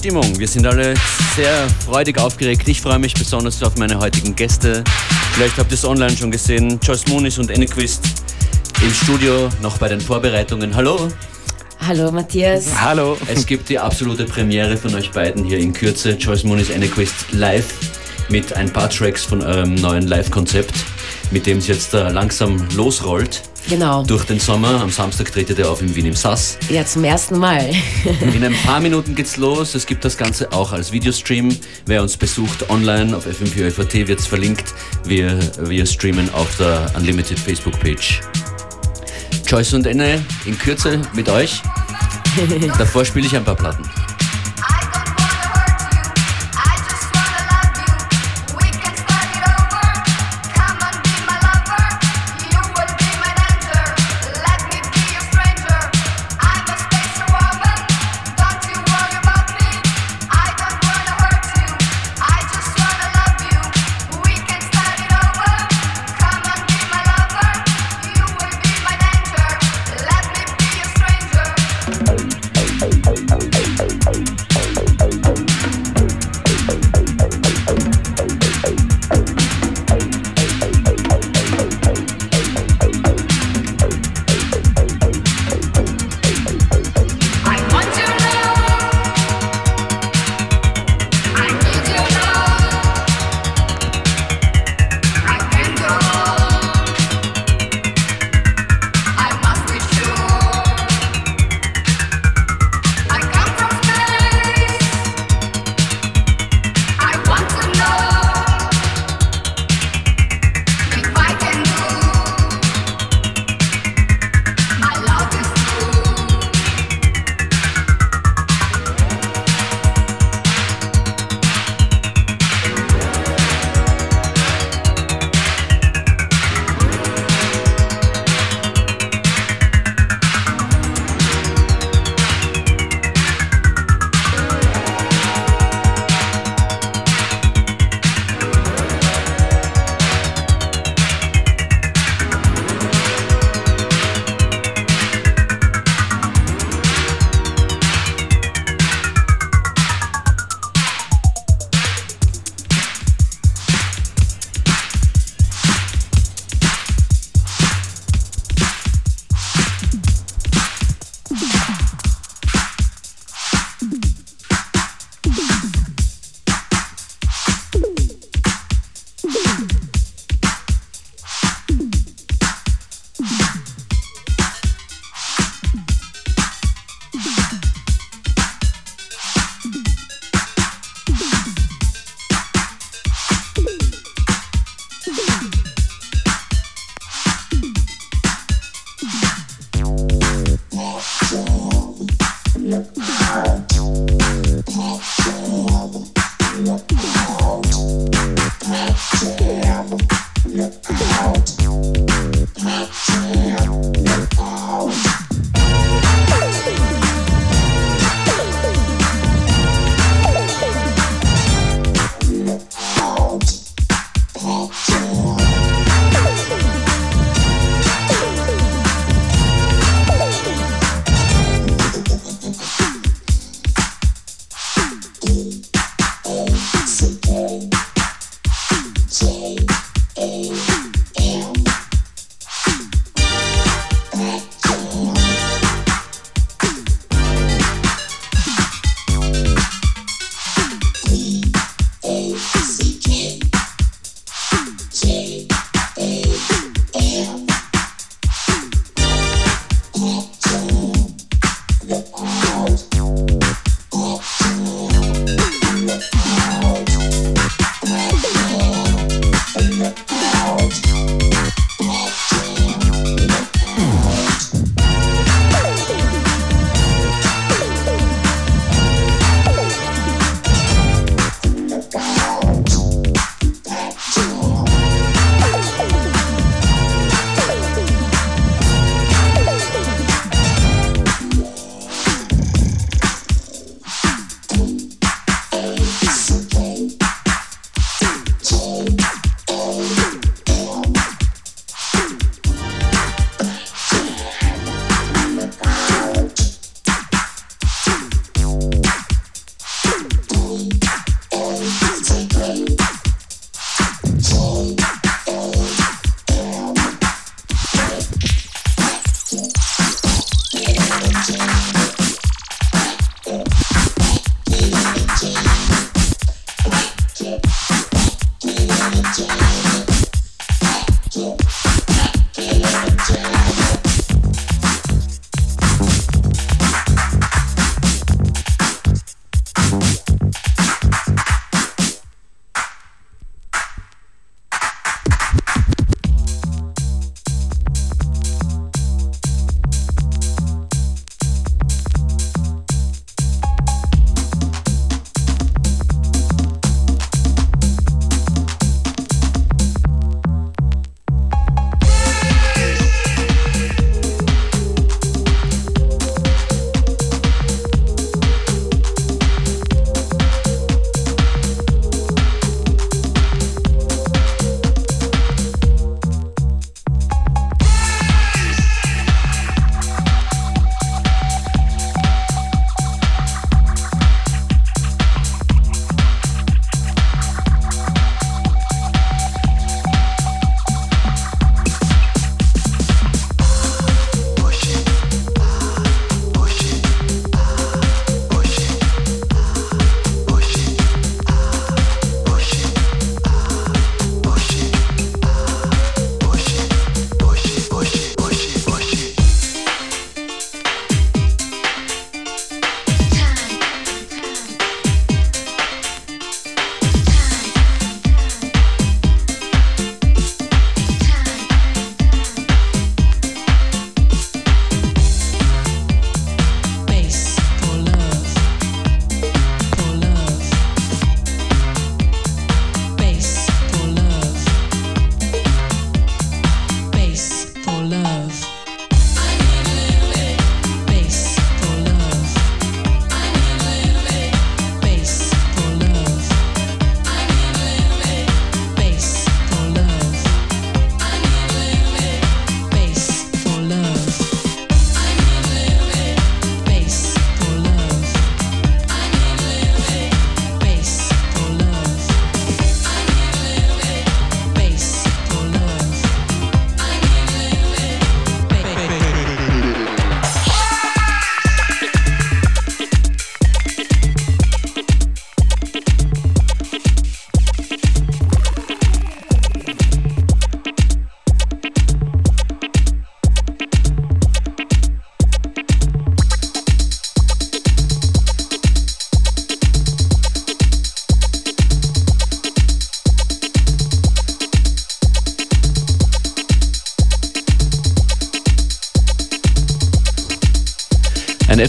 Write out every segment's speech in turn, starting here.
Stimmung. Wir sind alle sehr freudig aufgeregt. Ich freue mich besonders auf meine heutigen Gäste. Vielleicht habt ihr es online schon gesehen. Joyce Moonis und Ennequist im Studio noch bei den Vorbereitungen. Hallo. Hallo Matthias. Hallo. Es gibt die absolute Premiere von euch beiden hier in Kürze. Joyce Moonis Ennequist live mit ein paar Tracks von eurem neuen Live-Konzept, mit dem es jetzt uh, langsam losrollt. Genau. Durch den Sommer. Am Samstag tretet ihr auf in Wien im Sass. Ja, zum ersten Mal. in ein paar Minuten geht's los. Es gibt das Ganze auch als Videostream. Wer uns besucht online auf FM4FAT wird es verlinkt. Wir, wir streamen auf der Unlimited Facebook-Page. Joyce und Enne in Kürze mit euch. Davor spiele ich ein paar Platten.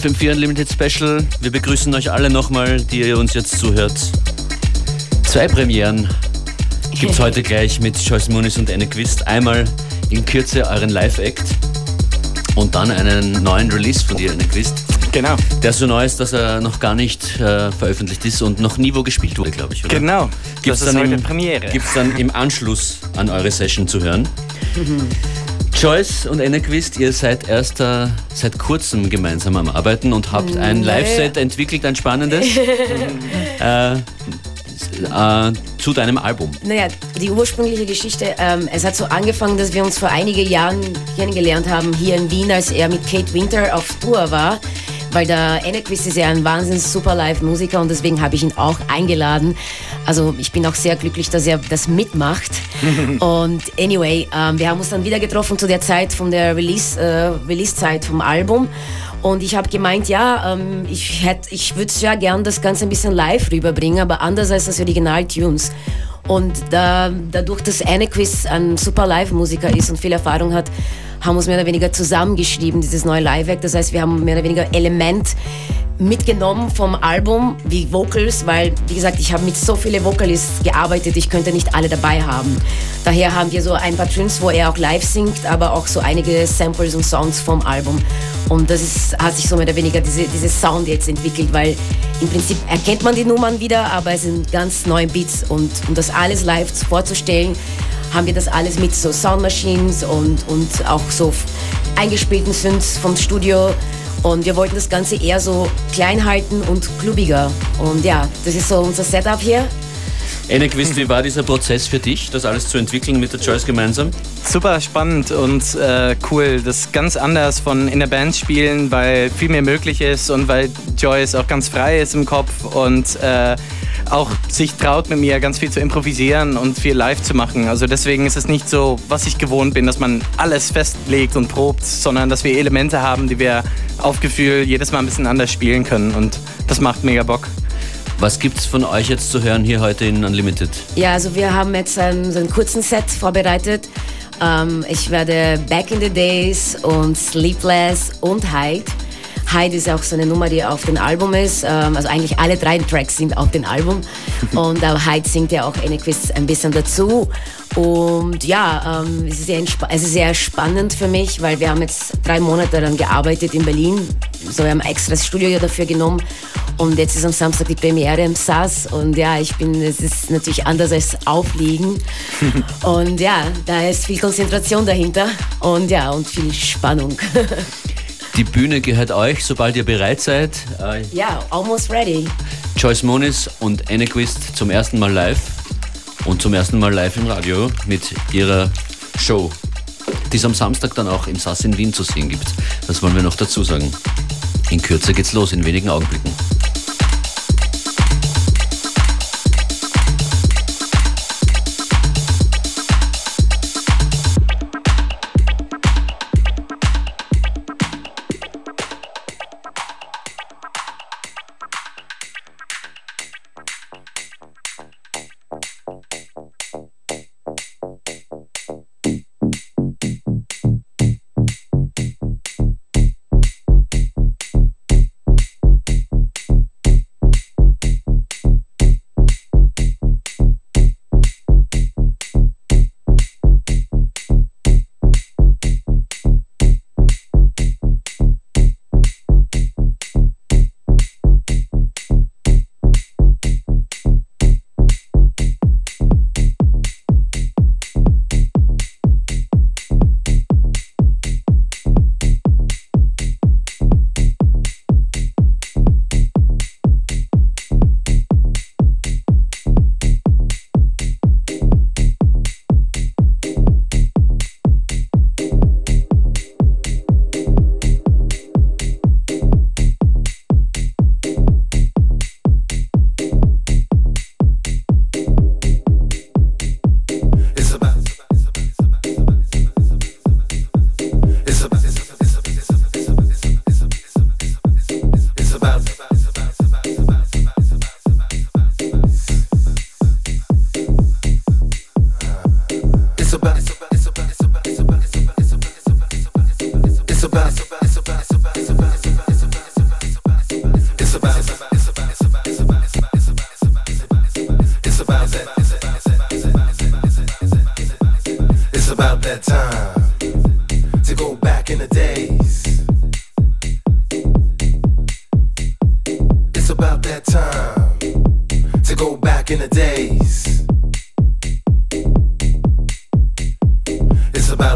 FM4 Unlimited Special. Wir begrüßen euch alle nochmal, die ihr uns jetzt zuhört. Zwei Premieren gibt es heute gleich mit Joyce Muniz und Anne Quist. Einmal in Kürze euren Live-Act und dann einen neuen Release von dir, Anne Quist. Genau. Der so neu ist, dass er noch gar nicht äh, veröffentlicht ist und noch nie wo gespielt wurde, glaube ich, oder? Genau. Gibt's das ist dann heute im, Premiere. Gibt es dann im Anschluss an eure Session zu hören. Joyce und Ennequist, ihr seid erst äh, seit kurzem gemeinsam am Arbeiten und habt ein. Live-Set entwickelt, ein spannendes, äh, äh, zu deinem Album. Naja, die ursprüngliche Geschichte, ähm, es hat so angefangen, dass wir uns vor einigen Jahren kennengelernt haben, hier in Wien, als er mit Kate Winter auf Tour war. Weil der Ennequist ist ja ein wahnsinnig super Live-Musiker und deswegen habe ich ihn auch eingeladen. Also ich bin auch sehr glücklich, dass er das mitmacht. und anyway, ähm, wir haben uns dann wieder getroffen zu der Zeit von der Release, äh, Release-Zeit vom Album. Und ich habe gemeint, ja, ähm, ich, hätt- ich würde ja gern das Ganze ein bisschen live rüberbringen, aber anders als das Original-Tunes. Und da, dadurch, dass Annequist ein super Live-Musiker ist und viel Erfahrung hat, haben wir uns mehr oder weniger zusammengeschrieben, dieses neue Live-Werk. Das heißt, wir haben mehr oder weniger Element mitgenommen vom Album, wie Vocals, weil, wie gesagt, ich habe mit so vielen Vocalists gearbeitet, ich könnte nicht alle dabei haben. Daher haben wir so ein paar Tunes, wo er auch live singt, aber auch so einige Samples und Songs vom Album. Und das ist, hat sich so mehr oder weniger diese, diese Sound jetzt entwickelt, weil im Prinzip erkennt man die Nummern wieder, aber es sind ganz neue Beats und um das alles live vorzustellen, haben wir das alles mit so Soundmachines und, und auch so eingespielten Synths vom Studio. Und wir wollten das Ganze eher so klein halten und klubiger. Und ja, das ist so unser Setup hier. Ennequist, wie war dieser Prozess für dich, das alles zu entwickeln mit der Joyce gemeinsam? Super spannend und äh, cool. Das ist ganz anders von in der Band spielen, weil viel mehr möglich ist und weil Joyce auch ganz frei ist im Kopf und äh, auch sich traut, mit mir ganz viel zu improvisieren und viel live zu machen. Also deswegen ist es nicht so, was ich gewohnt bin, dass man alles festlegt und probt, sondern dass wir Elemente haben, die wir auf Gefühl jedes Mal ein bisschen anders spielen können und das macht mega Bock. Was gibt es von euch jetzt zu hören hier heute in Unlimited? Ja, also wir haben jetzt einen, so einen kurzen Set vorbereitet. Ähm, ich werde Back in the Days und Sleepless und Hide. Hide ist auch so eine Nummer, die auf dem Album ist. Ähm, also eigentlich alle drei Tracks sind auf dem Album. und äh, Hide singt ja auch Enequist ein bisschen dazu. Und ja, ähm, es, ist sehr es ist sehr spannend für mich, weil wir haben jetzt drei Monate daran gearbeitet in Berlin. So, wir haben extra das Studio dafür genommen. Und jetzt ist am Samstag die Premiere im SAS. Und ja, ich bin, es ist natürlich anders als Aufliegen. und ja, da ist viel Konzentration dahinter. Und ja, und viel Spannung. Die Bühne gehört euch, sobald ihr bereit seid. Äh, ja, almost ready. Joyce Moniz und Annequist zum ersten Mal live und zum ersten Mal live im Radio mit ihrer Show, die es am Samstag dann auch im SAS in Wien zu sehen gibt. Das wollen wir noch dazu sagen. In Kürze geht's los, in wenigen Augenblicken.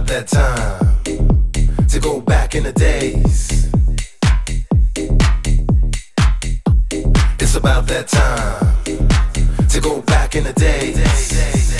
about that time to go back in the days. It's about that time to go back in the days.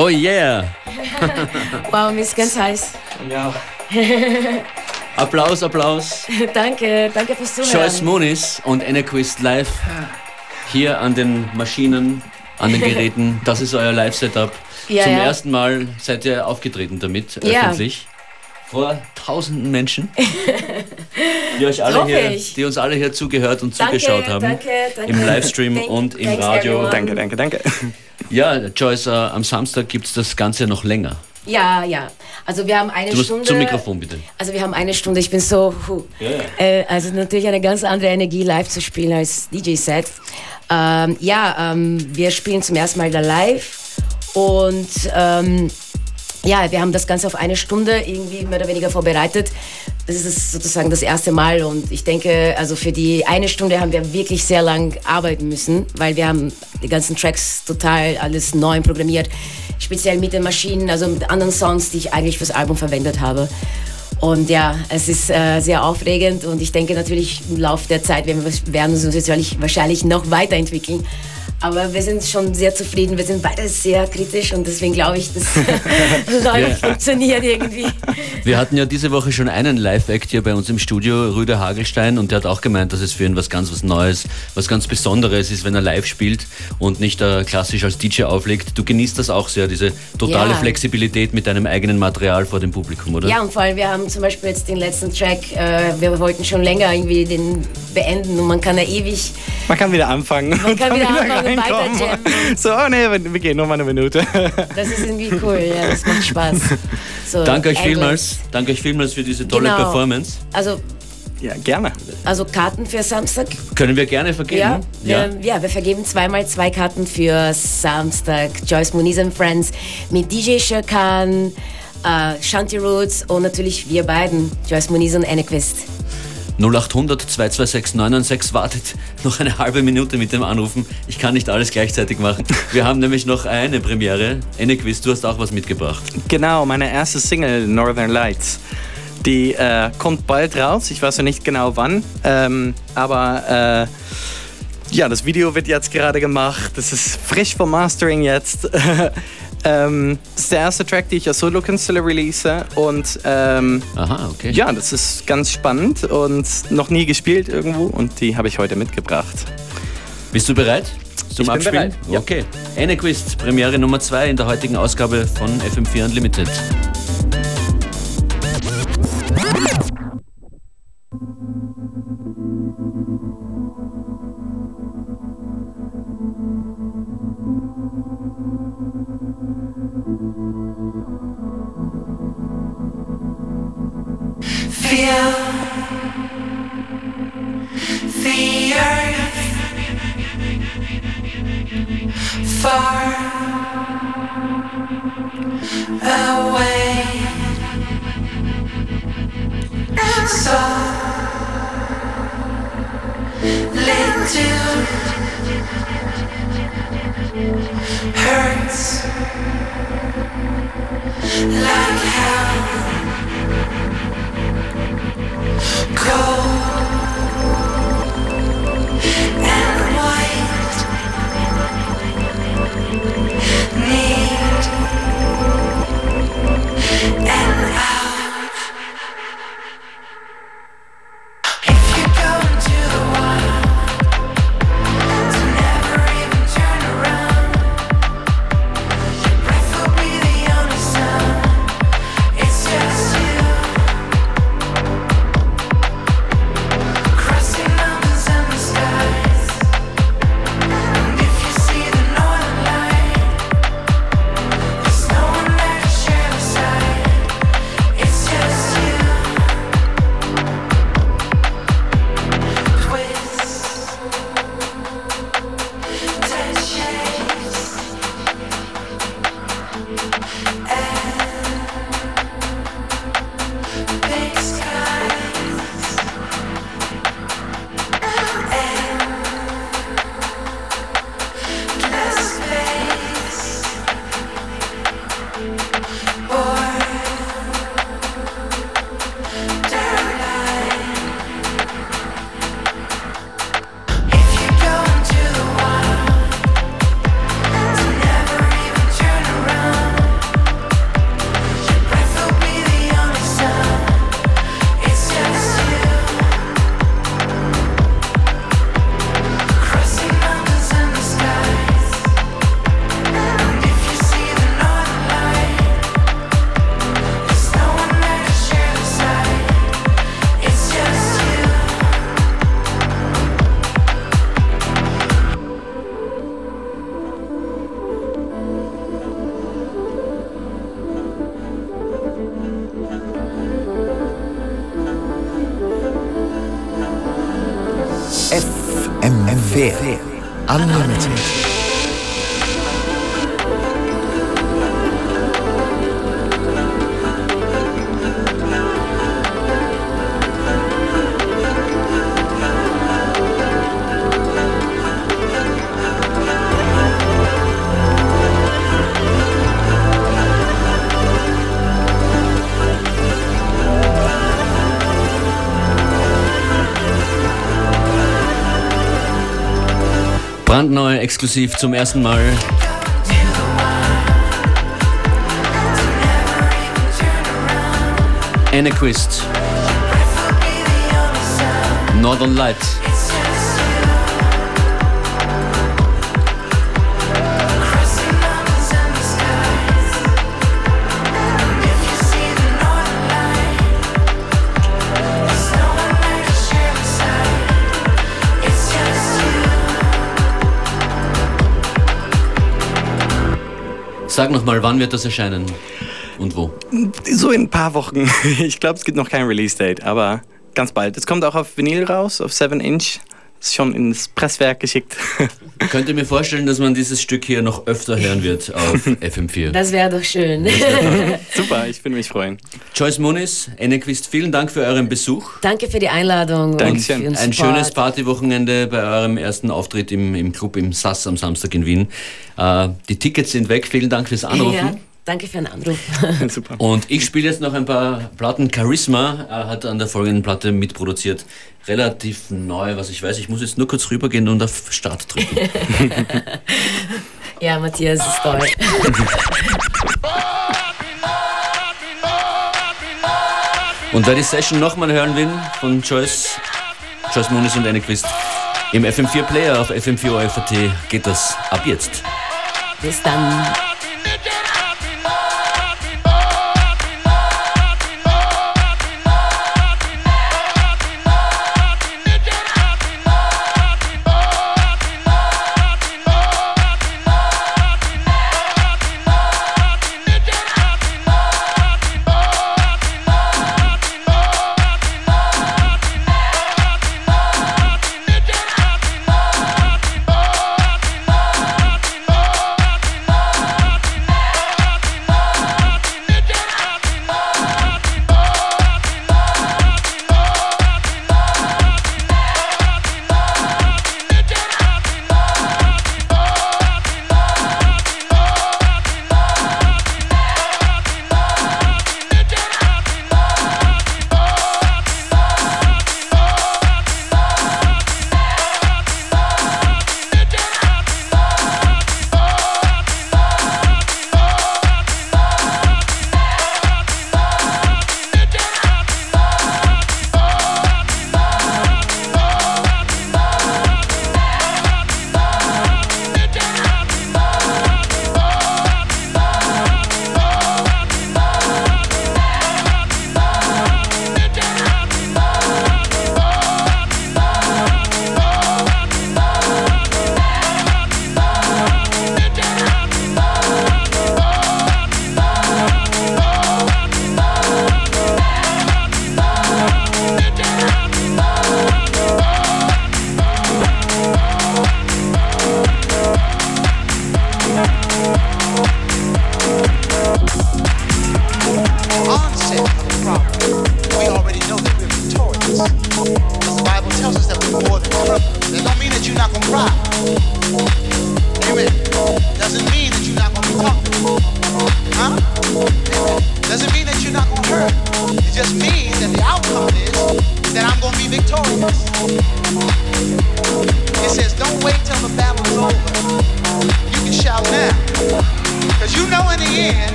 Oh yeah! Wow, mir ist ganz heiß. Ja. Applaus, Applaus. danke, danke fürs Zuhören. Joyce Moonis und Enequist live hier an den Maschinen, an den Geräten. Das ist euer Live-Setup. Ja, Zum ja. ersten Mal seid ihr aufgetreten damit, Ja. öffentlich. Vor tausenden Menschen, die, euch alle hier, die uns alle hier zugehört und Danke, zugeschaut haben. danke, danke. Im Livestream Thank- und im thanks, Radio. everyone. Danke, danke, danke. Ja, Joyce, äh, am Samstag gibt es das Ganze noch länger. Ja, ja. Also wir haben eine Du musst Stunde. zum Mikrofon bitte. Also wir haben eine Stunde, ich bin so, huh. äh, also natürlich eine ganz andere Energie live zu spielen als DJ-Set. Ähm, ja, ähm, wir spielen zum ersten Mal da live und ähm, ja, wir haben das Ganze auf eine Stunde irgendwie mehr oder weniger vorbereitet. Das ist sozusagen das erste Mal und ich denke, also für die eine Stunde haben wir wirklich sehr lang arbeiten müssen, weil wir haben die ganzen Tracks total alles neu programmiert, speziell mit den Maschinen, also mit anderen Songs, die ich eigentlich fürs Album verwendet habe. Und ja, es ist äh, sehr aufregend und ich denke natürlich im Laufe der Zeit werden wir uns wahrscheinlich, wahrscheinlich noch weiterentwickeln. Aber wir sind schon sehr zufrieden. Wir sind beide sehr kritisch und deswegen glaube ich, das live funktioniert irgendwie. Wir hatten ja diese Woche schon einen Live-Act hier bei uns im Studio, Rüder Hagelstein, und der hat auch gemeint, dass es für ihn was ganz was Neues, was ganz Besonderes ist, wenn er live spielt und nicht äh, klassisch als DJ auflegt. Du genießt das auch sehr, diese totale Ja. Flexibilität mit deinem eigenen Material vor dem Publikum, oder? Ja, und vor allem, wir haben zum Beispiel jetzt den letzten Track, äh, wir wollten schon länger irgendwie den beenden und man kann ja ewig, Man kann wieder anfangen. Man kann wieder anfangen jammen. So, oh nee, wir wir gehen noch mal eine Minute. das ist irgendwie cool, ja, das macht Spaß. So, Danke euch vielmals. Danke euch vielmals für diese tolle Genau. Performance. Also, Ja, gerne. also Karten für Samstag, Können wir gerne vergeben. Ja, wir, ja, wir vergeben zweimal zwei Karten für Samstag. Joyce Muniz and Friends mit DJ Shirkan, äh, Shanti Roots und natürlich wir beiden, Joyce Muniz und Annequist. 0800 226 996 wartet noch eine halbe Minute mit dem Anrufen. Ich kann nicht alles gleichzeitig machen. Wir haben nämlich noch eine Premiere. Enequiz, du hast auch was mitgebracht. Genau, meine erste Single, Northern Lights. Die äh, kommt bald raus. Ich weiß noch nicht genau wann. Ähm, aber äh, ja, das Video wird jetzt gerade gemacht. Das ist frisch vom Mastering jetzt. ähm, das ist der erste Track, den ich als Solo-Künstler release. Und ähm, Aha, okay. ja, das ist ganz spannend und noch nie gespielt irgendwo. Und die habe ich heute mitgebracht. Bist du bereit? Zum Ich bin Abspielen? bereit, ja. Okay. Enequiz, Premiere Nummer 2 in der heutigen Ausgabe von FM4 Unlimited. Brandneu, exklusiv zum ersten Mal. Anarchist. Northern Light. Sag nochmal, wann wird das erscheinen? Und wo? So in ein paar Wochen. Ich glaube, es gibt noch kein Release-Date, aber ganz bald. Es kommt auch auf Vinyl raus, auf 7 Inch. Ist schon ins Presswerk geschickt. Könnt ihr mir vorstellen, dass man dieses Stück hier noch öfter hören wird auf FM4? Das wäre doch schön. Super, ich würde mich freuen. Joyce Muniz, Enequist, vielen Dank für euren Besuch. Danke für die Einladung. Dankeschön. Und Ein schönes Partywochenende bei eurem ersten Auftritt im, im Club im SAS am Samstag in Wien. Äh, die Tickets sind weg. Vielen Dank fürs Anrufen. Ja, danke für den Anruf. Super. Und ich spiele jetzt noch ein paar Platten. Charisma äh, hat an der folgenden Platte mitproduziert. Relativ neu, was ich weiß. Ich muss jetzt nur kurz rübergehen und auf Start drücken. ja, Matthias ist toll. Und wer die Session nochmal hören will von Joyce, Joyce Muniz und Annequist, im FM4 Player auf FM4 OFAT geht das ab jetzt. Bis dann.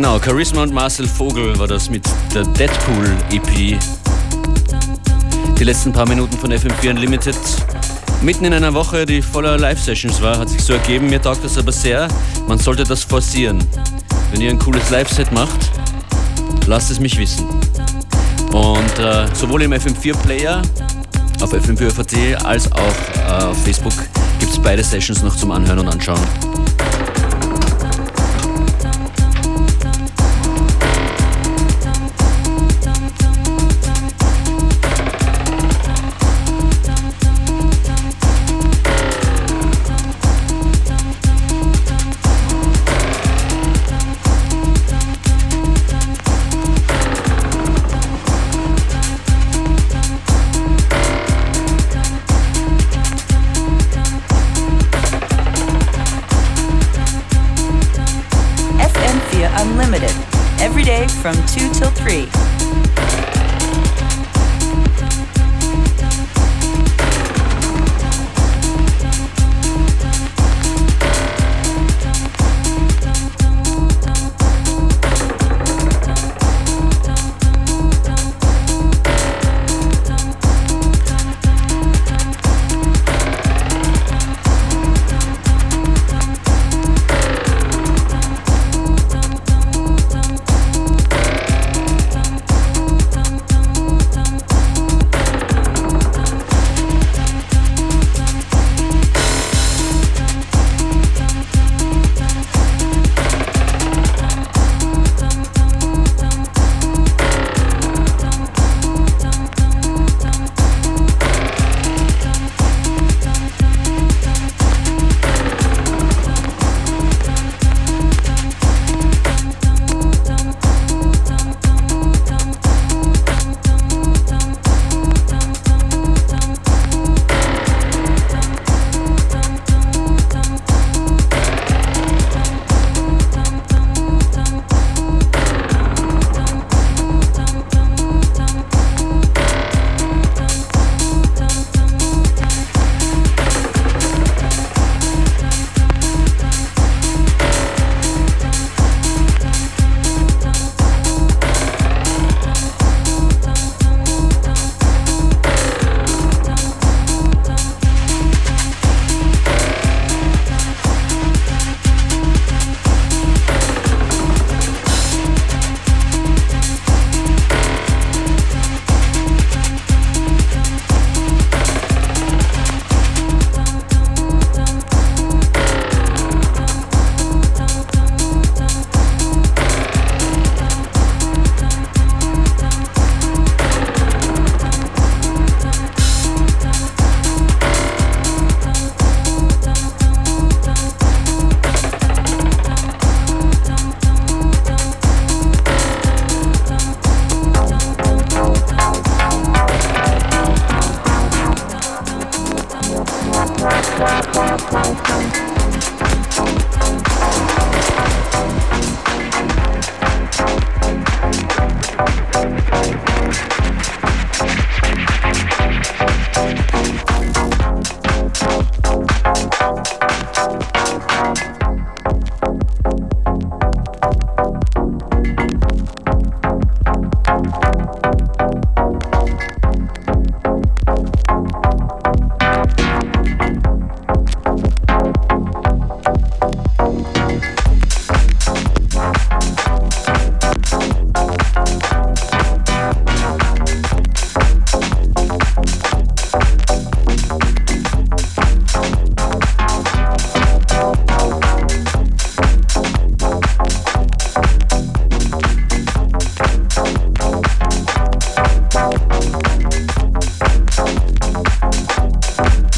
Genau, Charisma und Marcel Vogel war das mit der Deadpool EP. Die letzten paar Minuten von FM4 Unlimited. Mitten in einer Woche, die voller Live-Sessions war, hat sich so ergeben. Mir taugt das aber sehr. Man sollte das forcieren. Wenn ihr ein cooles Live-Set macht, lasst es mich wissen. Und äh, sowohl im FM4-Player auf FM4FAT als auch äh, auf Facebook gibt es beide Sessions noch zum Anhören und Anschauen.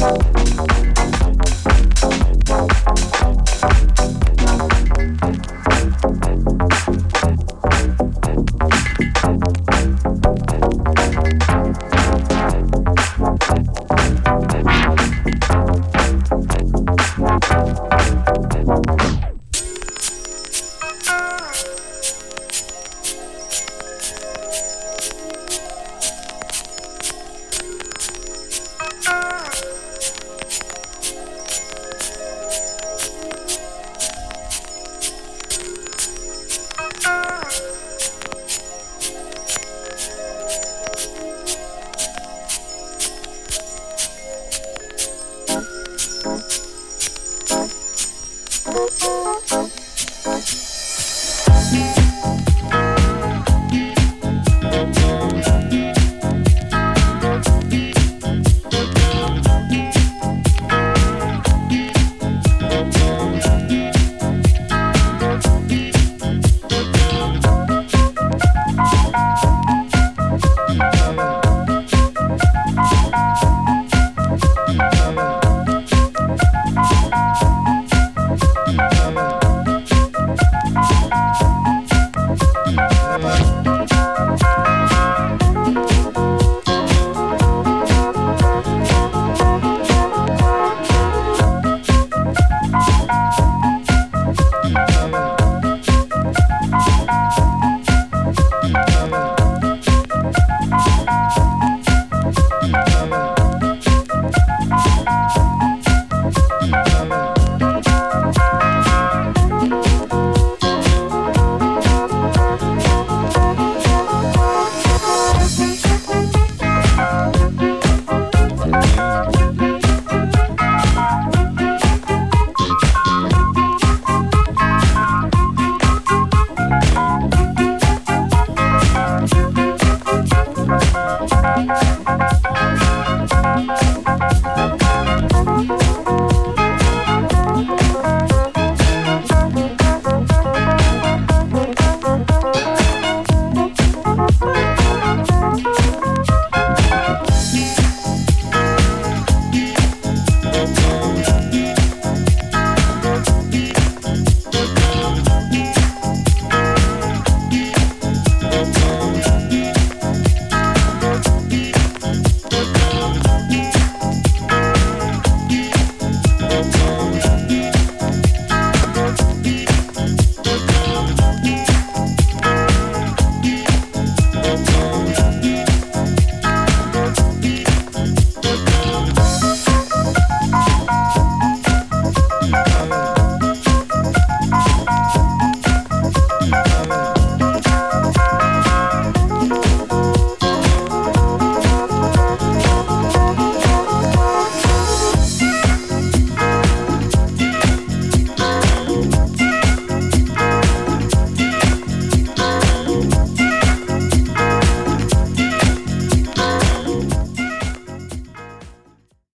Thank.